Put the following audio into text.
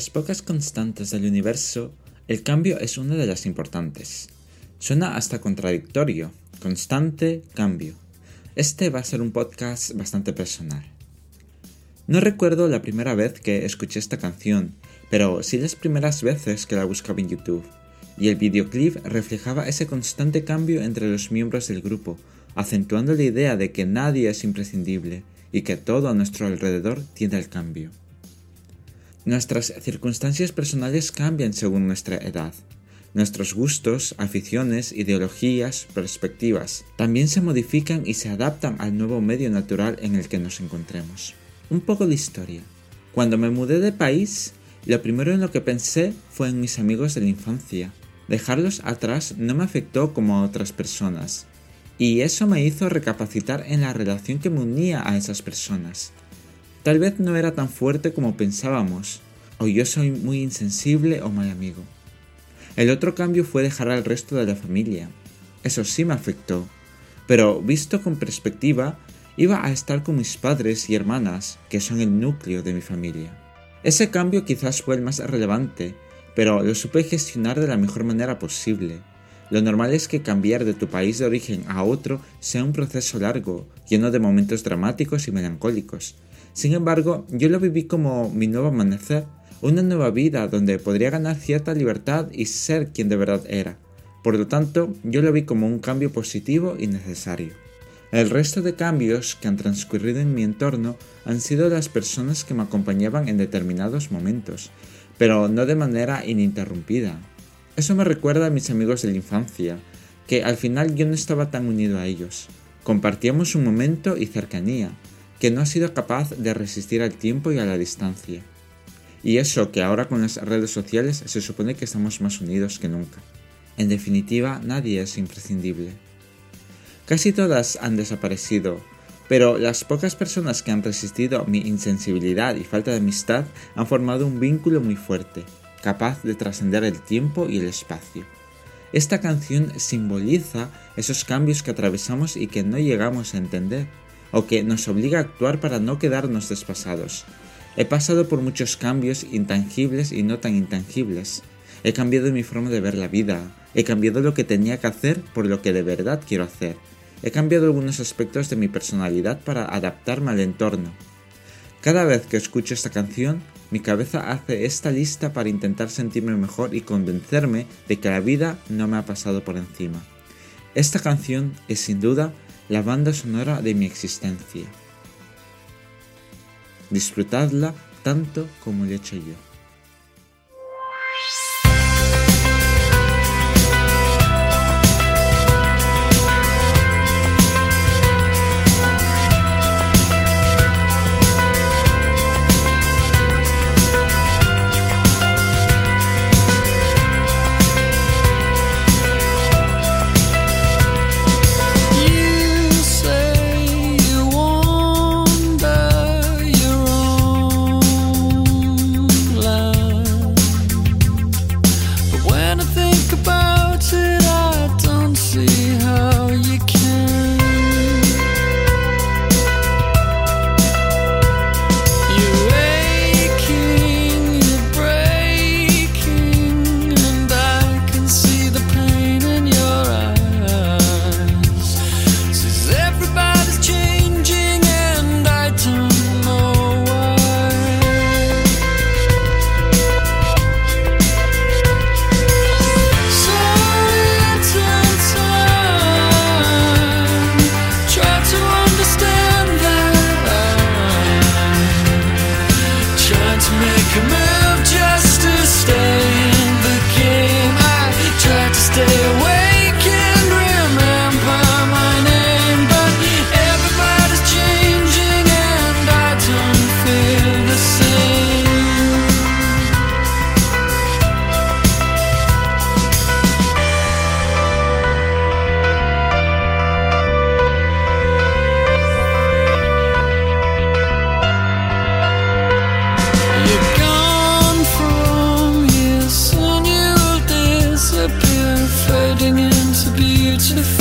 las pocas constantes del universo, el cambio es una de las importantes. Suena hasta contradictorio, constante, cambio. Este va a ser un podcast bastante personal. No recuerdo la primera vez que escuché esta canción, pero sí las primeras veces que la buscaba en YouTube, y el videoclip reflejaba ese constante cambio entre los miembros del grupo, acentuando la idea de que nadie es imprescindible y que todo a nuestro alrededor tiende al cambio. Nuestras circunstancias personales cambian según nuestra edad. Nuestros gustos, aficiones, ideologías, perspectivas también se modifican y se adaptan al nuevo medio natural en el que nos encontremos. Un poco de historia. Cuando me mudé de país, lo primero en lo que pensé fue en mis amigos de la infancia. Dejarlos atrás no me afectó como a otras personas, y eso me hizo recapacitar en la relación que me unía a esas personas. Tal vez no era tan fuerte como pensábamos, o yo soy muy insensible o mal amigo. El otro cambio fue dejar al resto de la familia. Eso sí me afectó, pero visto con perspectiva, iba a estar con mis padres y hermanas, que son el núcleo de mi familia. Ese cambio quizás fue el más relevante, pero lo supe gestionar de la mejor manera posible. Lo normal es que cambiar de tu país de origen a otro sea un proceso largo, lleno de momentos dramáticos y melancólicos, sin embargo, yo lo viví como mi nuevo amanecer, una nueva vida donde podría ganar cierta libertad y ser quien de verdad era. Por lo tanto, yo lo vi como un cambio positivo y necesario. El resto de cambios que han transcurrido en mi entorno han sido las personas que me acompañaban en determinados momentos, pero no de manera ininterrumpida. Eso me recuerda a mis amigos de la infancia, que al final yo no estaba tan unido a ellos. Compartíamos un momento y cercanía, que no ha sido capaz de resistir al tiempo y a la distancia. Y eso que ahora con las redes sociales se supone que estamos más unidos que nunca. En definitiva, nadie es imprescindible. Casi todas han desaparecido, pero las pocas personas que han resistido mi insensibilidad y falta de amistad han formado un vínculo muy fuerte, capaz de trascender el tiempo y el espacio. Esta canción simboliza esos cambios que atravesamos y que no llegamos a entender, o que nos obliga a actuar para no quedarnos despasados. He pasado por muchos cambios intangibles y no tan intangibles. He cambiado mi forma de ver la vida. He cambiado lo que tenía que hacer por lo que de verdad quiero hacer. He cambiado algunos aspectos de mi personalidad para adaptarme al entorno. Cada vez que escucho esta canción, mi cabeza hace esta lista para intentar sentirme mejor y convencerme de que la vida no me ha pasado por encima. Esta canción es sin duda la banda sonora de mi existencia. Disfrutadla tanto como lo he hecho yo. to the